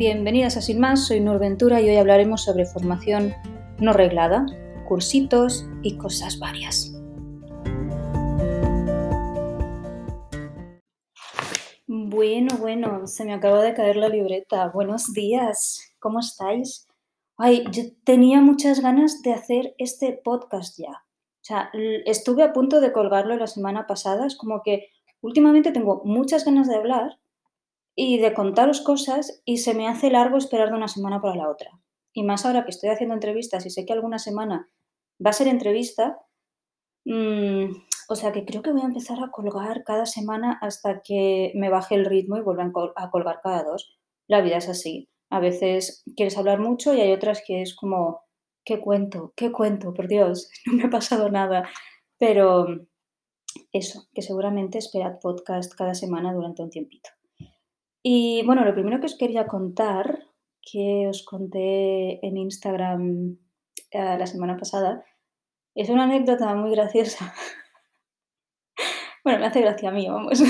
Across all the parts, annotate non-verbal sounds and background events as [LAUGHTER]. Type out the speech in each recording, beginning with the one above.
Bienvenidas a Sin Más, soy Nur Ventura y hoy hablaremos sobre formación no reglada, cursitos y cosas varias. Bueno, bueno, se me acaba de caer la libreta. Buenos días, ¿cómo estáis? Ay, yo tenía muchas ganas de hacer este podcast ya. O sea, estuve a punto de colgarlo la semana pasada. Es como que últimamente tengo muchas ganas de hablar y de contaros cosas y se me hace largo esperar de una semana para la otra. Y más ahora que estoy haciendo entrevistas y sé que alguna semana va a ser entrevista, mm, o sea que creo que voy a empezar a colgar cada semana hasta que me baje el ritmo y vuelva a colgar cada dos. La vida es así. A veces quieres hablar mucho y hay otras que es como, ¿qué cuento? ¿Qué cuento? Por Dios, [LAUGHS] no me ha pasado nada. Pero eso, que seguramente esperad podcast cada semana durante un tiempito. Y bueno, lo primero que os quería contar, que os conté en Instagram eh, la semana pasada, es una anécdota muy graciosa. [LAUGHS] bueno, me hace gracia a mí, vamos.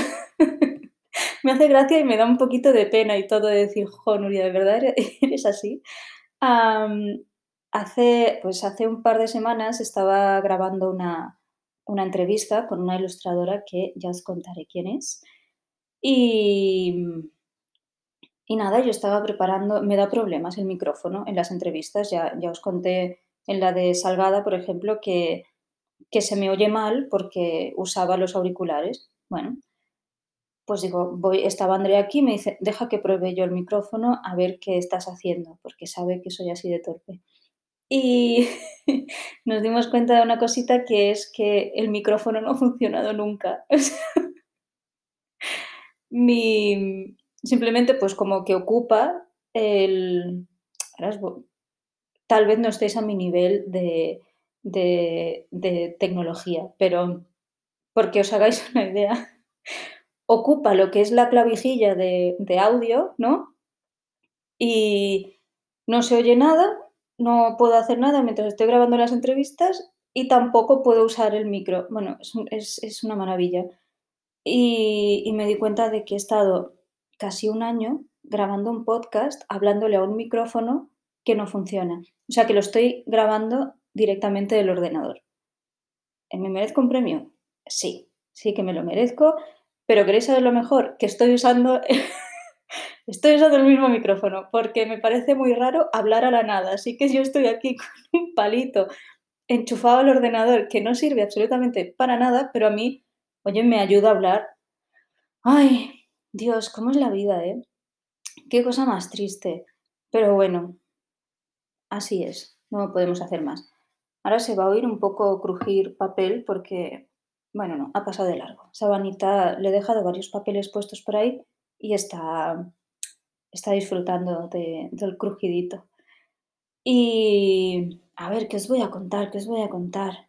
[LAUGHS] me hace gracia y me da un poquito de pena y todo de decir, jo, Nuria, ¿de verdad [LAUGHS] eres así? hace, pues hace un par de semanas estaba grabando una, una entrevista con una ilustradora que ya os contaré quién es. Y, y nada, yo estaba preparando, me da problemas el micrófono en las entrevistas, ya, ya os conté en la de Salgada, por ejemplo, que, que se me oye mal porque usaba los auriculares. Bueno, pues digo, voy, estaba Andrea aquí me dice, deja que pruebe yo el micrófono a ver qué estás haciendo, porque sabe que soy así de torpe. Y [LAUGHS] nos dimos cuenta de una cosita que es que el micrófono no ha funcionado nunca. [LAUGHS] Mi, Simplemente, pues como que ocupa el... Tal vez no estéis a mi nivel de, de, tecnología, pero porque os hagáis [LAUGHS] una idea, ocupa lo que es la clavijilla de, de, audio, ¿no? Y no se oye nada, no puedo hacer nada mientras estoy grabando las entrevistas y tampoco puedo usar el micro. Bueno, es, es, una maravilla. Y, me di cuenta de que he estado casi un año grabando un podcast, hablándole a un micrófono que no funciona. O sea, que lo estoy grabando directamente del ordenador. ¿Me merezco un premio? Sí, sí que me lo merezco, pero ¿queréis saber lo mejor? Que estoy usando, [LAUGHS] estoy usando el mismo micrófono, porque me parece muy raro hablar a la nada. Así que yo estoy aquí [LAUGHS] con un palito enchufado al ordenador que no sirve absolutamente para nada, pero a mí, oye, me ayuda a hablar. Ay, Dios, ¿cómo es la vida, eh? Qué cosa más triste. Pero bueno, así es, no podemos hacer más. Ahora se va a oír un poco crujir papel porque, bueno, no, ha pasado de largo. Sabanita le he dejado varios papeles puestos por ahí y está, está disfrutando del crujidito. Y a ver, ¿qué os voy a contar? ¿Qué os voy a contar?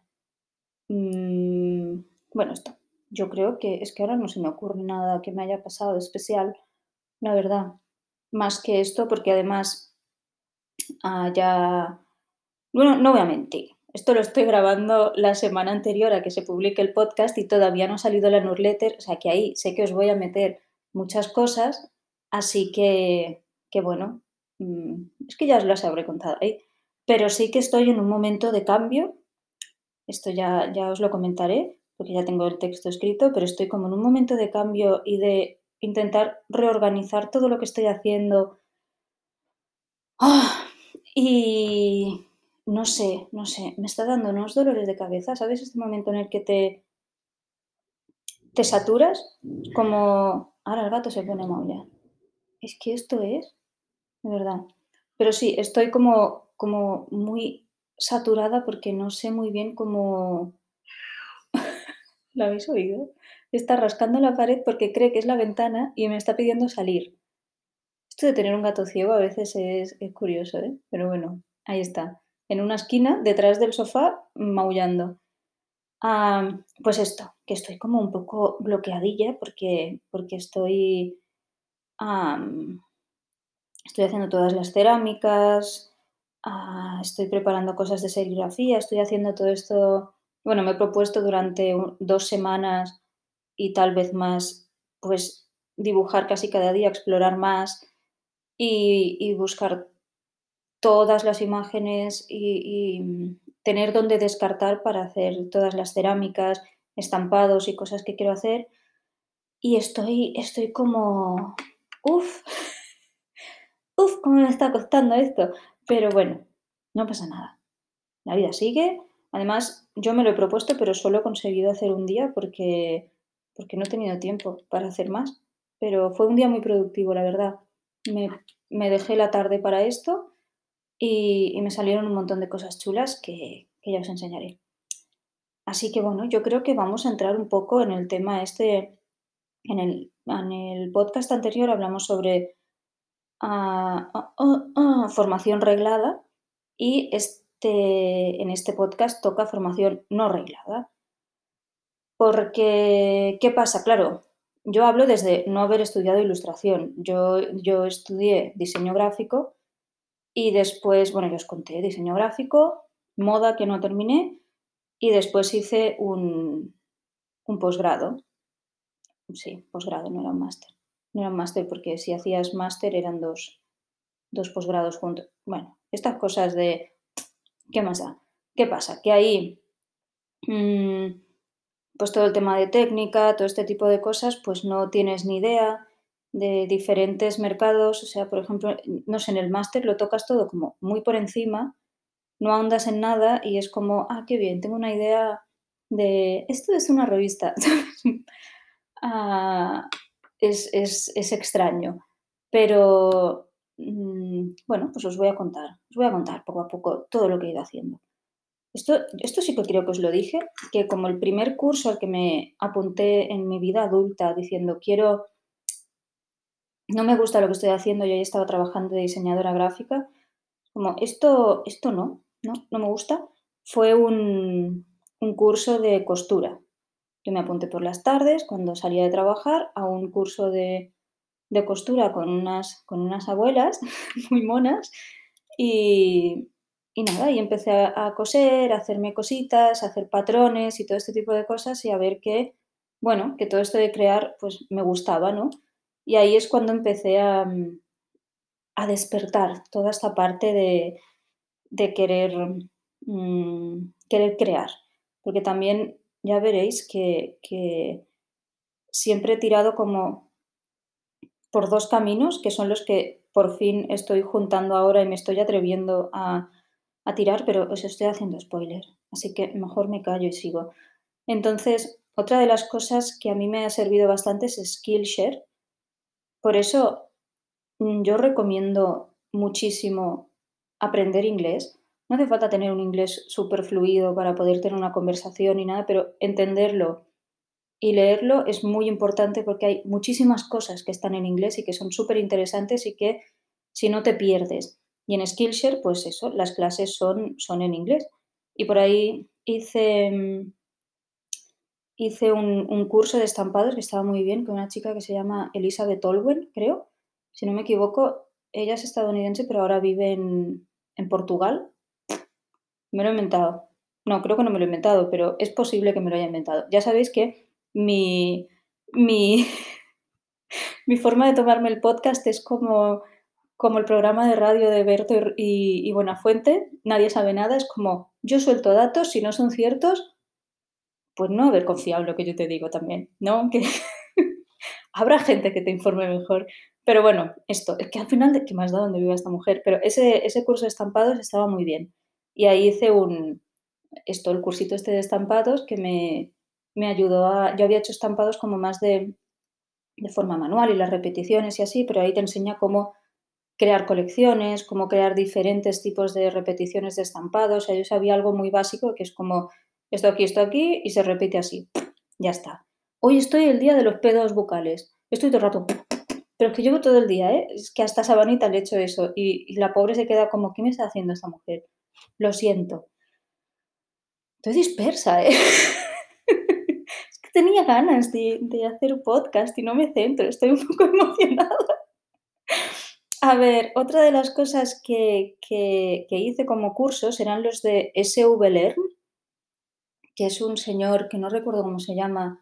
Mm, bueno, esto. Yo creo que es que ahora no se me ocurre nada que me haya pasado especial, la verdad. Más que esto, porque además ah, ya... Bueno, no voy a mentir. Esto lo estoy grabando la semana anterior a que se publique el podcast y todavía no ha salido la newsletter, o sea que ahí sé que os voy a meter muchas cosas, así que, que bueno, mm, es que ya os las habré contado ahí, pero sí que estoy en un momento de cambio, esto ya, ya os lo comentaré, porque ya tengo el texto escrito, pero estoy como en un momento de cambio y de intentar reorganizar todo lo que estoy haciendo. ¡Ah! Y no sé, no sé, me está dando unos dolores de cabeza, ¿sabes? Este momento en el que te, te saturas, como ahora el gato se pone a maullar. Es que esto es, de verdad. Pero sí, estoy como, como muy saturada porque no sé muy bien cómo ¿Lo habéis oído? Está rascando la pared porque cree que es la ventana y me está pidiendo salir. Esto de tener un gato ciego a veces es, curioso, ¿eh? Pero bueno, ahí está. En una esquina, detrás del sofá, maullando. pues esto, que estoy como un poco bloqueadilla porque, porque estoy, estoy haciendo todas las cerámicas, ah, estoy preparando cosas de serigrafía, estoy haciendo todo esto bueno, me he propuesto durante dos semanas y tal vez más, pues dibujar casi cada día, explorar más y, buscar todas las imágenes y, y tener donde descartar para hacer todas las cerámicas, estampados y cosas que quiero hacer. Y estoy, estoy como, uff, [LAUGHS] uff, cómo me está costando esto. Pero bueno, no pasa nada. La vida sigue. Además, yo me lo he propuesto, pero solo he conseguido hacer un día porque, porque no he tenido tiempo para hacer más. Pero fue un día muy productivo, la verdad. Me, dejé la tarde para esto y, me salieron un montón de cosas chulas que, ya os enseñaré. Así que bueno, yo creo que vamos a entrar un poco en el tema este. En el, en el podcast anterior hablamos sobre ah, ah, ah, formación reglada y este, en este podcast toca formación no reglada. Porque, ¿qué pasa? Claro, yo hablo desde no haber estudiado ilustración. Yo, yo estudié diseño gráfico y después, bueno, yo os conté diseño gráfico, moda que no terminé y después hice un, un posgrado. Sí, posgrado, no era un máster. No era un máster porque si hacías máster eran dos, dos posgrados juntos. Bueno, estas cosas de... ¿Qué más da? ¿Qué pasa? Que ahí... Mm, pues todo el tema de técnica, todo este tipo de cosas, pues no tienes ni idea de diferentes mercados. O sea, por ejemplo, no sé, en el máster lo tocas todo como muy por encima, no ahondas en nada y es como, ah, qué bien, tengo una idea de, esto es una revista. [LAUGHS] ah, es, es, extraño. Pero bueno, pues os voy a contar, os voy a contar poco a poco todo lo que he ido haciendo. Esto, esto sí que creo que os lo dije, que como el primer curso al que me apunté en mi vida adulta diciendo quiero, no me gusta lo que estoy haciendo, yo ya estaba trabajando de diseñadora gráfica, como esto, esto no, no, no me gusta, fue un, un curso de costura. Yo me apunté por las tardes, cuando salía de trabajar, a un curso de, de costura con unas, con unas abuelas [LAUGHS] muy monas y, y nada, y empecé a, coser, a hacerme cositas, a hacer patrones y todo este tipo de cosas y a ver que, bueno, que todo esto de crear pues me gustaba, ¿no? Y ahí es cuando empecé a, a despertar toda esta parte de, de querer, mm, querer crear. Porque también ya veréis que, que siempre he tirado como por dos caminos, que son los que por fin estoy juntando ahora y me estoy atreviendo a, a tirar, pero os estoy haciendo spoiler, así que mejor me callo y sigo. Entonces, otra de las cosas que a mí me ha servido bastante es Skillshare. Por eso mm, yo recomiendo muchísimo aprender inglés. No hace falta tener un inglés súper fluido para poder tener una conversación y nada, pero entenderlo y leerlo es muy importante porque hay muchísimas cosas que están en inglés y que son súper interesantes y que si no te pierdes. Y en Skillshare, pues eso, las clases son, son en inglés. Y por ahí hice, mm, hice un, curso de estampados que estaba muy bien con una chica que se llama Elizabeth Olwen, creo. Si no me equivoco, ella es estadounidense, pero ahora vive en, en Portugal. Me lo he inventado. No, creo que no me lo he inventado, pero es posible que me lo haya inventado. Ya sabéis que mi, mi, [LAUGHS] mi forma de tomarme el podcast es como como el programa de radio de Berto y, Buenafuente, nadie sabe nada, es como yo suelto datos, si no son ciertos, pues no haber confiado en lo que yo te digo también, ¿no? Que [LAUGHS] habrá gente que te informe mejor. Pero bueno, esto, es que al final, ¿de qué más da donde vive esta mujer? Pero ese, ese curso de estampados estaba muy bien. Y ahí hice un, esto, el cursito este de estampados que me, me ayudó a, yo había hecho estampados como más de, de forma manual y las repeticiones y así, pero ahí te enseña cómo crear colecciones, cómo crear diferentes tipos de repeticiones de estampados. O sea, yo sabía algo muy básico que es como esto aquí, esto aquí y se repite así. Ya está. Hoy estoy el día de los pedos bucales. Estoy todo el rato. Pero es que llevo todo el día, ¿eh? Es que hasta Sabanita le he hecho eso. Y, la pobre se queda como, ¿qué me está haciendo esta mujer? Lo siento. Estoy dispersa, ¿eh? [LAUGHS] que tenía ganas de, hacer un podcast y no me centro. Estoy un poco [LAUGHS] emocionada. A ver, otra de las cosas que, hice como cursos eran los de SV Learn, que es un señor que no recuerdo cómo se llama,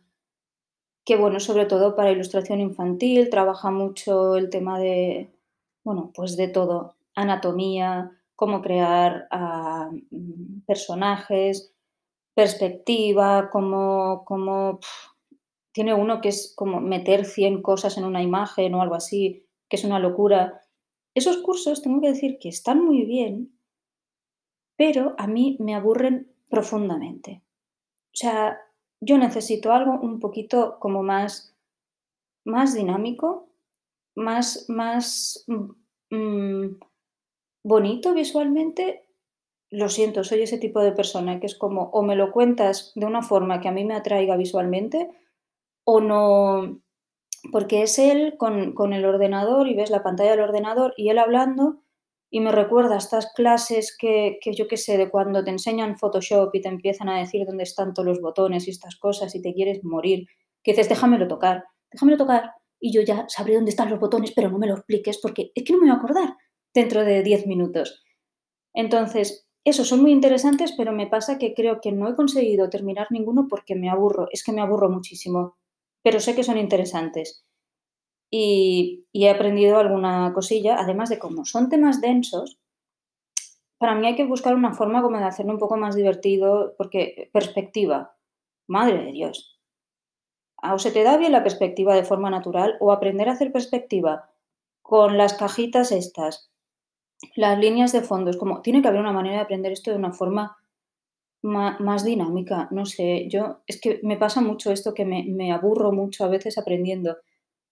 que bueno, sobre todo para ilustración infantil, trabaja mucho el tema de, bueno, pues de todo, anatomía, cómo crear ah, mm, personajes, perspectiva, cómo, cómo tiene uno que es como meter 100 cosas en una imagen o algo así, que es una locura. Esos cursos, tengo que decir que están muy bien, pero a mí me aburren profundamente. O sea, yo necesito algo un poquito como más, más dinámico, más, más mm, mm, bonito visualmente. Lo siento, soy ese tipo de persona que es como o me lo cuentas de una forma que a mí me atraiga visualmente o no, porque es él con, con el ordenador y ves la pantalla del ordenador y él hablando y me recuerda estas clases que, que yo qué sé, de cuando te enseñan Photoshop y te empiezan a decir dónde están todos los botones y estas cosas y te quieres morir, que dices, déjamelo tocar, déjamelo tocar y yo ya sabré dónde están los botones, pero no me lo expliques porque es que no me voy a acordar dentro de 10 minutos. Entonces, esos son muy interesantes, pero me pasa que creo que no he conseguido terminar ninguno porque me aburro, es que me aburro muchísimo, pero sé que son interesantes y, he aprendido alguna cosilla, además de cómo son temas densos, para mí hay que buscar una forma como de hacerlo un poco más divertido, porque perspectiva, madre de Dios. O se te da bien la perspectiva de forma natural o aprender a hacer perspectiva con las cajitas estas, las líneas de fondo, es como, tiene que haber una manera de aprender esto de una forma más, dinámica, no sé, yo, es que me pasa mucho esto que me, me aburro mucho a veces aprendiendo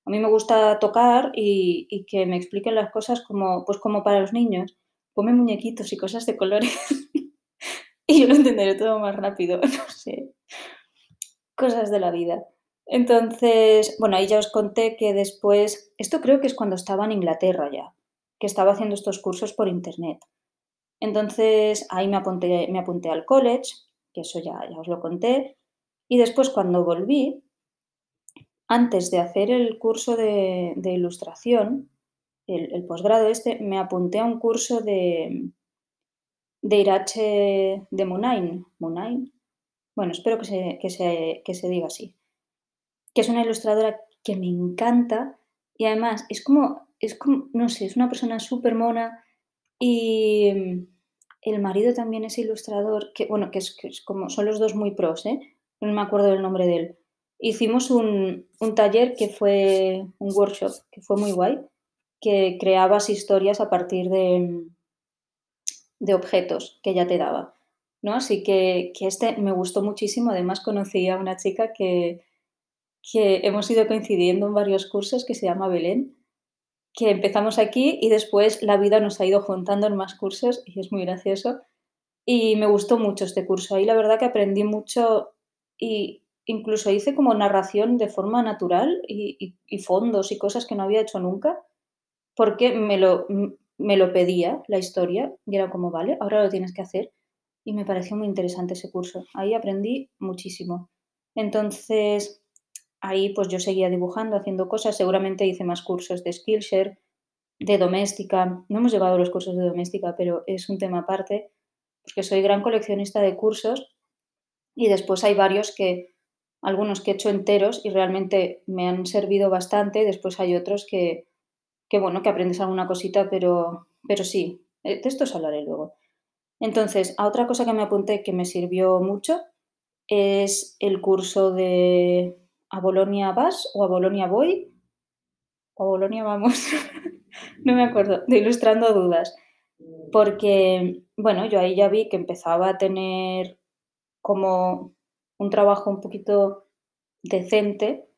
a mí me gusta tocar y, que me expliquen las cosas como, pues como para los niños. Come muñequitos y cosas de colores [LAUGHS] y yo lo entenderé todo más rápido, [LAUGHS] no sé. Cosas de la vida. Entonces, bueno, ahí ya os conté que después, esto creo que es cuando estaba en Inglaterra ya, que estaba haciendo estos cursos por internet. Entonces, ahí me apunté, me apunté al college, que eso ya, ya os lo conté, y después cuando volví, antes de hacer el curso de, ilustración, el, posgrado este, me apunté a un curso de, de Irache de Munain. Munain. Bueno, espero que se, que, se, diga así. Que es una ilustradora que me encanta y además es como, es como no sé, es una persona súper mona y el marido también es ilustrador, que bueno, que es, que como, son los dos muy pros, ¿eh? No me acuerdo del nombre de él hicimos un, taller que fue un workshop, que fue muy guay, que creabas historias a partir de, de objetos que ya te daba. ¿no? Así que, este me gustó muchísimo. Además, conocí a una chica que, que hemos ido coincidiendo en varios cursos que se llama Belén, que empezamos aquí y después la vida nos ha ido juntando en más cursos y es muy gracioso. Y me gustó mucho este curso. Ahí la verdad que aprendí mucho y incluso hice como narración de forma natural y, fondos y cosas que no había hecho nunca, porque me lo, me lo pedía la historia y era como, vale, ahora lo tienes que hacer. Y me pareció muy interesante ese curso. Ahí aprendí muchísimo. Entonces, ahí pues yo seguía dibujando, haciendo cosas. Seguramente hice más cursos de Skillshare, de doméstica. No hemos llevado los cursos de doméstica, pero es un tema aparte, porque soy gran coleccionista de cursos y después hay varios que algunos que he hecho enteros y realmente me han servido bastante. Después hay otros que, que bueno, que aprendes alguna cosita, pero, pero sí, eh, de esto os hablaré luego. Entonces, a otra cosa que me apunté que me sirvió mucho es el curso de a Bolonia vas o a Bolonia voy o a Bolonia vamos, [LAUGHS] no me acuerdo, de ilustrando dudas. Porque, bueno, yo ahí ya vi que empezaba a tener como un trabajo un poquito decente,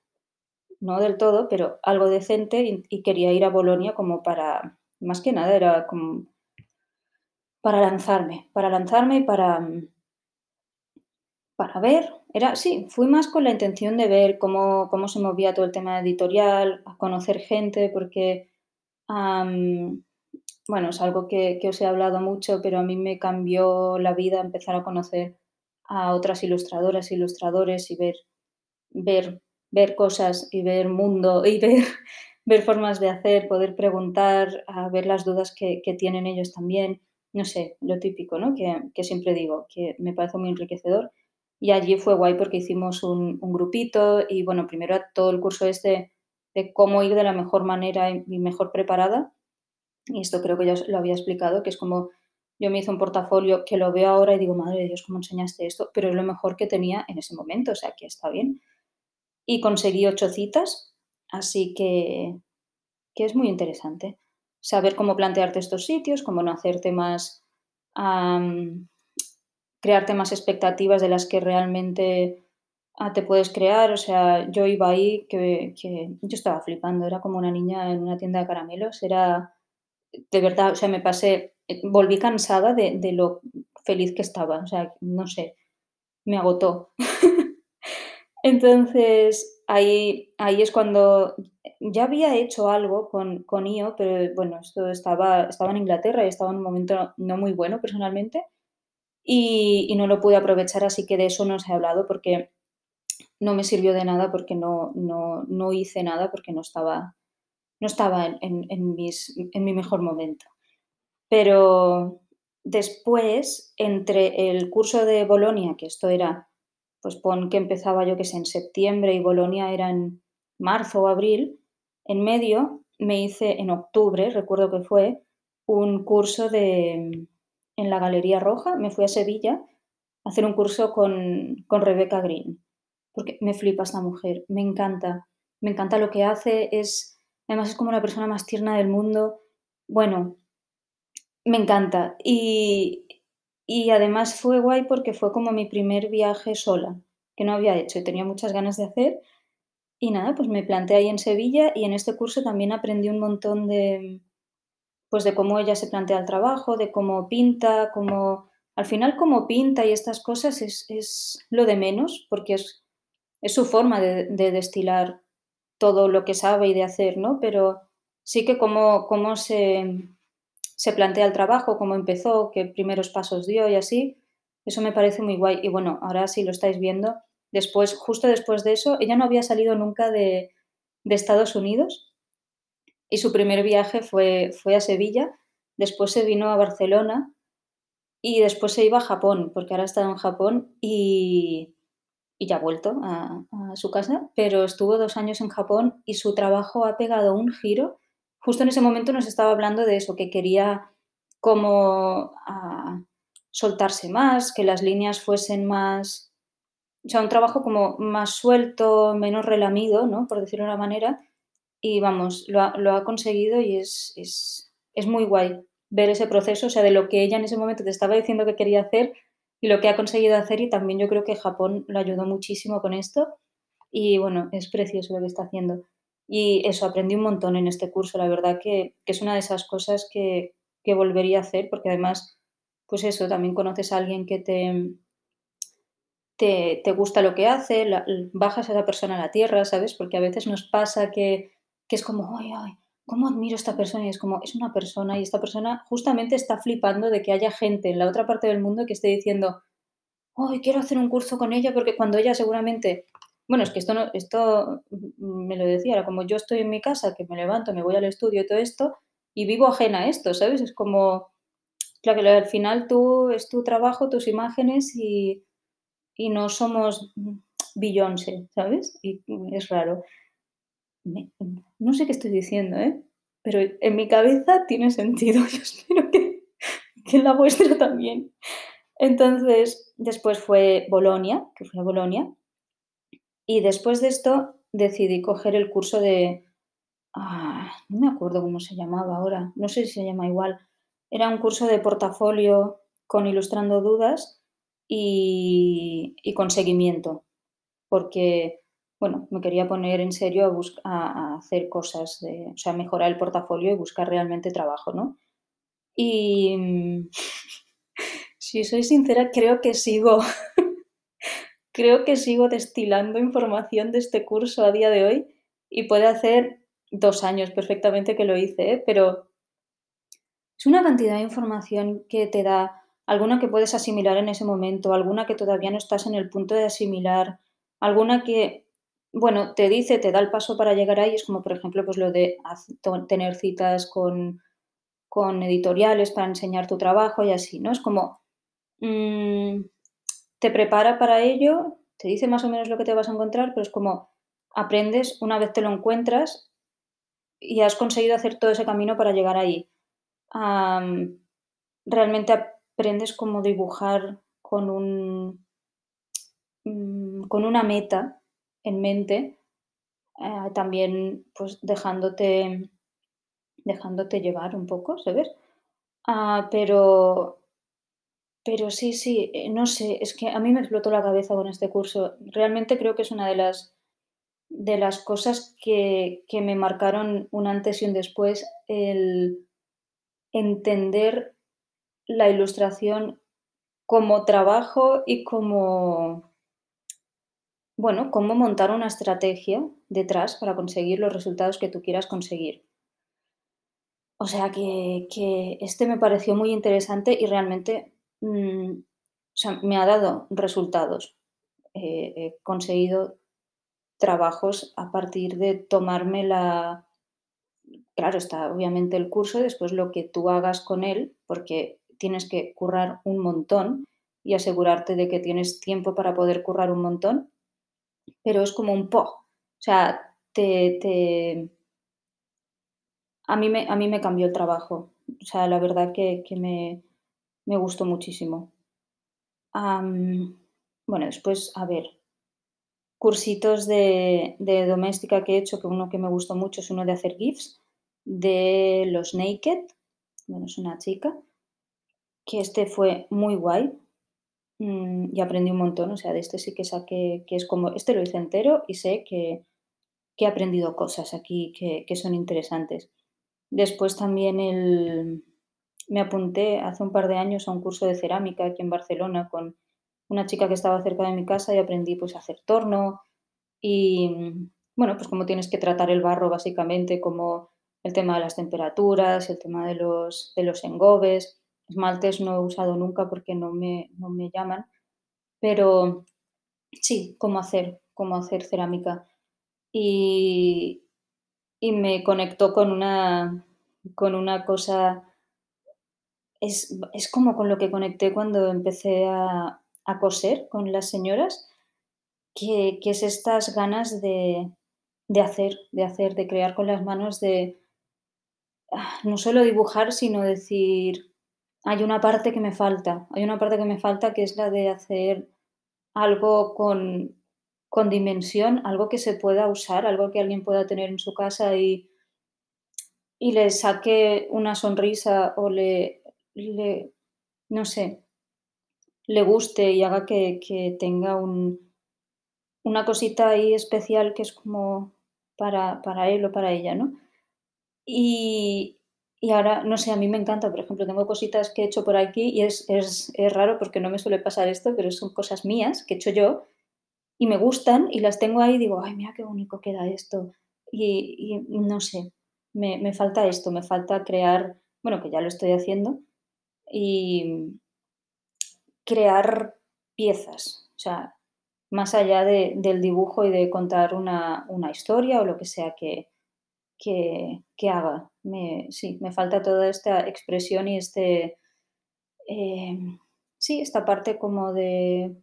no del todo, pero algo decente y, quería ir a Bolonia como para, más que nada, era como para lanzarme, para lanzarme y para, para ver, era, sí, fui más con la intención de ver cómo, cómo se movía todo el tema editorial, a conocer gente, porque, bueno, es algo que, que, os he hablado mucho, pero a mí me cambió la vida empezar a conocer a otras ilustradoras, ilustradores y ver, ver, ver cosas y ver mundo [LAUGHS] y ver, ver formas de hacer, poder preguntar, a ver las dudas que, tienen ellos también. No sé, lo típico, ¿no? Que, siempre digo, que me parece muy enriquecedor. Y allí fue guay porque hicimos un, grupito y bueno, primero todo el curso este de cómo ir de la mejor manera y mejor preparada y esto creo que ya lo había explicado, que es como yo me hice un portafolio que lo veo ahora y digo, madre de Dios, ¿cómo enseñaste esto? Pero es lo mejor que tenía en ese momento, o sea que está bien. Y conseguí ocho citas, así que, que es muy interesante saber cómo plantearte estos sitios, cómo no hacerte más, crearte más expectativas de las que realmente ah, te puedes crear. O sea, yo iba ahí que, yo estaba flipando, era como una niña en una tienda de caramelos, era de verdad, o sea, me pasé, volví cansada de, de lo feliz que estaba, o sea, no sé, me agotó. [LAUGHS] Entonces, ahí, ahí es cuando ya había hecho algo con, con IO, pero bueno, esto estaba, estaba en Inglaterra y estaba en un momento no muy bueno personalmente y, no lo pude aprovechar, así que de eso no os he hablado porque no me sirvió de nada, porque no, no, no hice nada, porque no estaba, no estaba en, en, mis, en mi mejor momento. Pero después, entre el curso de Bolonia, que esto era, pues pon que empezaba yo que sé, en septiembre y Bolonia era en marzo o abril, en medio me hice en octubre, recuerdo que fue, un curso de, en la Galería Roja, me fui a Sevilla a hacer un curso con, con Rebecca Green, porque me flipa esta mujer, me encanta, me encanta lo que hace, es, además es como la persona más tierna del mundo, bueno, me encanta. Y, y además fue guay porque fue como mi primer viaje sola, que no había hecho y tenía muchas ganas de hacer. Y nada, pues me planté ahí en Sevilla y en este curso también aprendí un montón de, pues de cómo ella se plantea el trabajo, de cómo pinta, cómo, al final cómo pinta y estas cosas es, es lo de menos, porque es, es su forma de, de, destilar todo lo que sabe y de hacer, ¿no? Pero sí que cómo, cómo se, se plantea el trabajo, cómo empezó, qué primeros pasos dio y así, eso me parece muy guay. Y bueno, ahora sí lo estáis viendo, después, justo después de eso, ella no había salido nunca de, de Estados Unidos y su primer viaje fue, fue a Sevilla, después se vino a Barcelona y después se iba a Japón, porque ahora está en Japón y, y ya ha vuelto a, su casa, pero estuvo dos años en Japón y su trabajo ha pegado un giro. Justo en ese momento nos estaba hablando de eso, que quería como soltarse más, que las líneas fuesen más, o sea, un trabajo como más suelto, menos relamido, ¿no? Por decirlo de una manera, y vamos, lo ha, conseguido y es, es, es, muy guay ver ese proceso, o sea, de lo que ella en ese momento te estaba diciendo que quería hacer y lo que ha conseguido hacer y también yo creo que Japón lo ayudó muchísimo con esto y bueno, es precioso lo que está haciendo. Y eso, aprendí un montón en este curso, la verdad que, que es una de esas cosas que, que volvería a hacer porque además, pues eso, también conoces a alguien que te, te, te, gusta lo que hace, la, bajas a esa persona a la tierra, ¿sabes? Porque a veces nos pasa que que es como, ay, ay, ¿cómo admiro a esta persona? Y es como, es una persona y esta persona justamente está flipando de que haya gente en la otra parte del mundo que esté diciendo, ay, quiero hacer un curso con ella porque cuando ella seguramente, bueno, es que esto, no, esto me lo decía, era como yo estoy en mi casa, que me levanto, me voy al estudio y todo esto, y vivo ajena a esto, ¿sabes? Es como, claro que al final tú es tu trabajo, tus imágenes y, y no somos Beyoncé, ¿sabes? Y es raro no sé qué estoy diciendo, ¿eh? Pero en mi cabeza tiene sentido. [LAUGHS] Yo espero que, que la vuestra también. Entonces, después fue Bolonia, que fui a Bolonia. Y después de esto decidí coger el curso de... Ah, no me acuerdo cómo se llamaba ahora. No sé si se llama igual. Era un curso de portafolio con ilustrando dudas y con seguimiento. Porque bueno, me quería poner en serio a, hacer cosas, o sea, mejorar el portafolio y buscar realmente trabajo, ¿no? Y [LAUGHS] si soy sincera, creo que sigo, [LAUGHS] creo que sigo destilando información de este curso a día de hoy y puede hacer dos años perfectamente que lo hice, ¿eh? pero es una cantidad de información que te da, alguna que puedes asimilar en ese momento, alguna que todavía no estás en el punto de asimilar, alguna que bueno, te dice, te da el paso para llegar ahí, es como por ejemplo pues lo de tener citas con, con editoriales para enseñar tu trabajo y así, ¿no? Es como, mmm, te prepara para ello, te dice más o menos lo que te vas a encontrar, pero es como aprendes una vez te lo encuentras y has conseguido hacer todo ese camino para llegar ahí. realmente aprendes cómo dibujar con un mm, con una meta en mente, eh, también, pues, dejándote dejándote llevar un poco, ¿sabes? Ah, pero pero sí, sí, eh, no sé, es que a mí me explotó la cabeza con este curso. Realmente creo que es una de las de las cosas que que me marcaron un antes y un después, el entender la ilustración como trabajo y como bueno, cómo montar una estrategia detrás para conseguir los resultados que tú quieras conseguir. O sea que que este me pareció muy interesante y realmente, mm, me ha dado resultados. Eh, he conseguido trabajos a partir de tomarme la claro, está obviamente el curso después lo que tú hagas con él, porque tienes que currar un montón y asegurarte de que tienes tiempo para poder currar un montón, pero es como un po, o sea, te te a mí me a mí me cambió el trabajo. O sea, la verdad que que me me gustó muchísimo. Bueno, después, a ver, cursitos de de doméstica que he hecho, que uno que me gustó mucho es uno de hacer gifs de los Naked, bueno, es una chica, que este fue muy guay, y aprendí un montón, o sea, de este sí que saqué que es como este lo hice entero y sé que he aprendido cosas aquí que son interesantes. Después también el me apunté hace un par de años a un curso de cerámica aquí en Barcelona con una chica que estaba cerca de mi casa y aprendí, pues, a hacer torno y, mm, bueno, pues cómo tienes que tratar el barro básicamente, como el tema de las temperaturas, el tema de los engobes. Esmaltes no he usado nunca porque no me no me llaman, pero sí, cómo hacer cómo hacer cerámica. Y y me conectó con una con una cosa es es como con lo que conecté cuando empecé a a coser con las señoras, que que es estas ganas de de hacer de hacer, de crear con las manos, de, ah, no solo dibujar, sino decir: "Hay una parte que me falta, hay una parte que me falta, que es la de hacer algo con con dimensión, algo que se pueda usar, algo que alguien pueda tener en su casa y y le saque una sonrisa o le no sé, le guste y haga que que tenga un una cosita ahí especial que es como para para él o para ella, ¿no? Y y ahora, no sé, a mí me encanta, por ejemplo, tengo cositas que he hecho por aquí y es es es raro porque no me suele pasar esto, pero son cosas mías que he hecho yo y me gustan y las tengo ahí y digo: "Ay, mira qué bonito queda esto". Y no sé, me me falta esto, me falta crear, bueno, que ya lo estoy haciendo, y crear piezas, o sea, más allá de del dibujo y de contar una una historia o lo que sea que que haga. Me sí, me falta toda esta expresión y este, em, sí, esta parte como de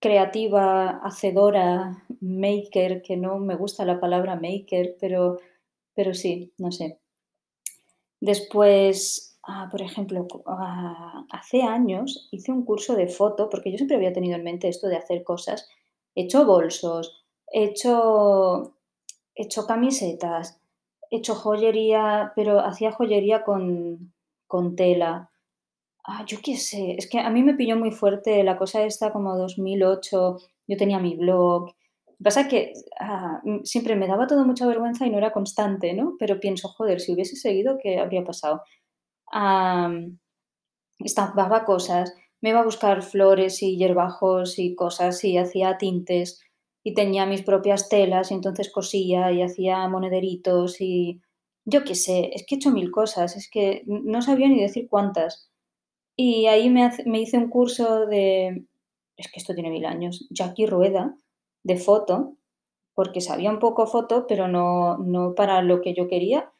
creativa, hacedora, maker, que no me gusta la palabra maker, pero pero sí, no sé. Después, ah, por ejemplo, ah, hace años hice un curso de foto, porque yo siempre había tenido en mente esto de hacer cosas. He hecho bolsos, he hecho he hecho camisetas, hecho joyería, pero hacía joyería con con tela. Ah, yo qué sé, es que a mí me pilló muy fuerte la cosa esta como 2008, yo tenía mi blog. Lo que pasa que, ah, siempre me daba todo mucha vergüenza y no era constante, ¿no? Pero pienso: "Joder, si hubiese seguido, ¿qué habría pasado?". Am, estampaba cosas, me iba a buscar flores y hierbajos y cosas y hacía tintes y tenía mis propias telas y entonces cosía y hacía monederitos y yo qué sé, es que he hecho mil cosas, es que no sabría ni decir cuántas. Y ahí me me hice un curso de es que esto tiene 1000 años, Jackie Rueda, de foto, porque sabía un poco foto, pero no no para lo que yo quería.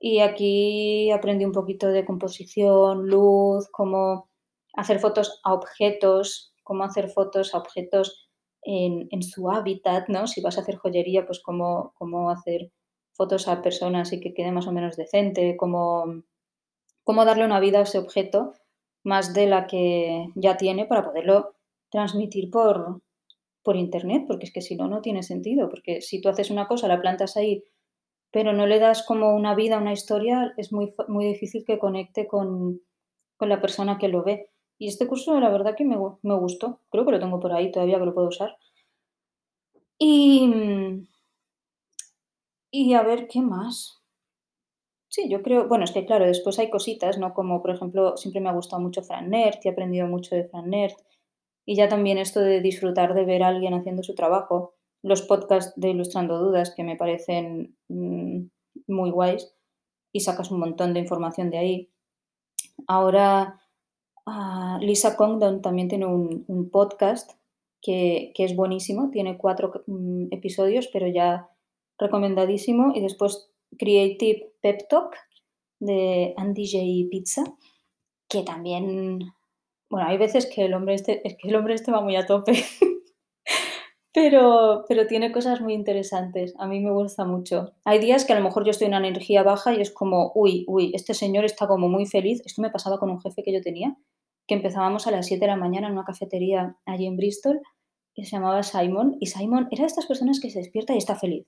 Y aquí aprendí un poquito de composición, luz, cómo hacer fotos a objetos, cómo hacer fotos a objetos en su hábitat, ¿no? Si vas a hacer joyería, pues cómo cómo hacer fotos a personas y que quede más o menos decente, cómo, cómo darle una vida a ese objeto más de la que ya tiene para poderlo transmitir por, por internet, porque es que si no, no tiene sentido, porque si tú haces una cosa, la plantas ahí, pero no le das como una vida, una historia, es muy, muy difícil que conecte con, con la persona que lo ve. Y este curso, la verdad que me, gustó. Creo que lo tengo por ahí todavía que lo puedo usar. Y, y a ver, ¿qué más? Sí, yo creo, bueno, es que claro, después hay cositas, ¿no? Como por ejemplo, siempre me ha gustado mucho Fran Nerd y he aprendido mucho de Fran Nerd. Y ya también esto de disfrutar de ver a alguien haciendo su trabajo. Los podcasts de Ilustrando Dudas que me parecen mm, muy guays y sacas un montón de información de ahí. Ahora uh, Lisa Congdon también tiene un, podcast que, es buenísimo, tiene cuatro mm, episodios, pero ya recomendadísimo. Y después Creative Pep Talk de Andy J. Pizza, que también, bueno, hay veces que el hombre este, es que el hombre este va muy a tope, [LAUGHS] pero, pero tiene cosas muy interesantes, a mí me gusta mucho. Hay días que a lo mejor yo estoy en una energía baja y es como, uy, uy, este señor está como muy feliz. Esto me pasaba con un jefe que yo tenía, que empezábamos a las 7 de la mañana en una cafetería allí en Bristol, y se llamaba Simon, y Simon era de estas personas que se despierta y está feliz.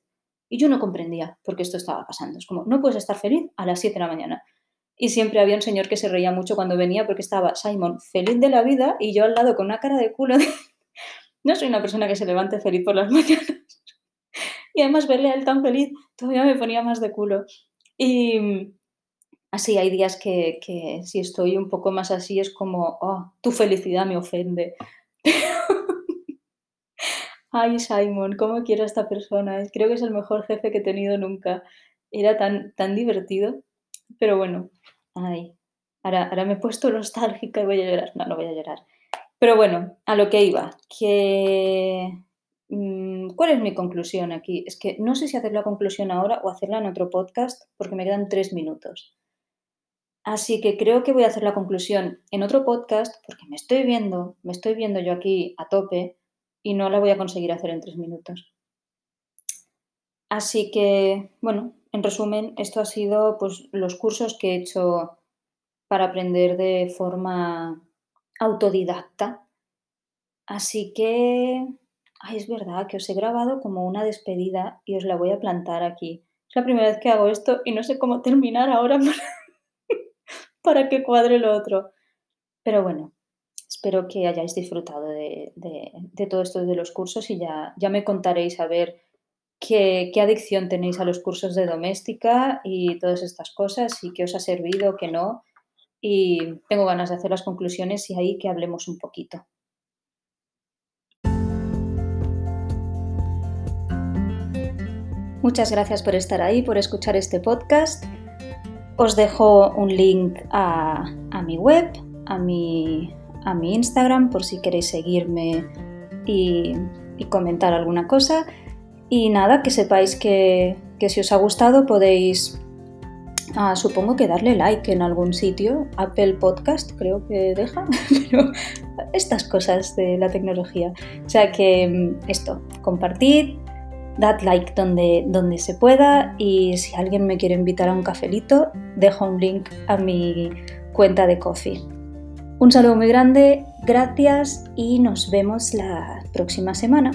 Y yo no comprendía por qué esto estaba pasando. Es como, no puedes estar feliz a las 7 de la mañana. Y siempre había un señor que se reía mucho cuando venía porque estaba Simon feliz de la vida y yo al lado con una cara de culo. [LAUGHS] no soy una persona que se levante feliz por las [LAUGHS] mañanas. y además verle a él tan feliz todavía me ponía más de culo. Y así hay días que, si estoy un poco más así es como, oh, tu felicidad me ofende. [LAUGHS] Ay, Simon, ¿cómo quiero a esta persona? Creo que es el mejor jefe que he tenido nunca. Era tan, tan divertido. Pero bueno, ay, ahora, ahora me he puesto nostálgica y voy a llorar. No, no voy a llorar. Pero bueno, a lo que iba. Mm, ¿Cuál es mi conclusión aquí? Es que no sé si hacer la conclusión ahora o hacerla en otro podcast porque me quedan tres minutos. Así que creo que voy a hacer la conclusión en otro podcast porque me estoy viendo, me estoy viendo yo aquí a tope y no la voy a conseguir hacer en tres minutos. Así que, bueno, en resumen, esto ha sido pues, los cursos que he hecho para aprender de forma autodidacta. Así que, es verdad que os he grabado como una despedida y os la voy a plantar aquí. Es la primera vez que hago esto y no sé cómo terminar ahora [LAUGHS] que cuadre lo otro. Pero bueno, espero que hayáis disfrutado de, todo esto de los cursos y ya, ya me contaréis a ver qué, adicción tenéis a los cursos de doméstica y todas estas cosas y qué os ha servido, qué no. Y tengo ganas de hacer las conclusiones y ahí que hablemos un poquito. Muchas gracias por estar ahí, por escuchar este podcast. Os dejo un link a, mi web, a mi a mi Instagram por si queréis seguirme y, comentar alguna cosa. Y nada, que sepáis que, si os ha gustado podéis, ah, supongo que darle like en algún sitio. Apple Podcast creo que deja, [LAUGHS] pero estas cosas de la tecnología. O sea que mm, esto, compartid, dad like donde, donde se pueda y si alguien me quiere invitar a un cafelito, dejo un link a mi cuenta de coffee. Un saludo muy grande, gracias y nos vemos la próxima semana.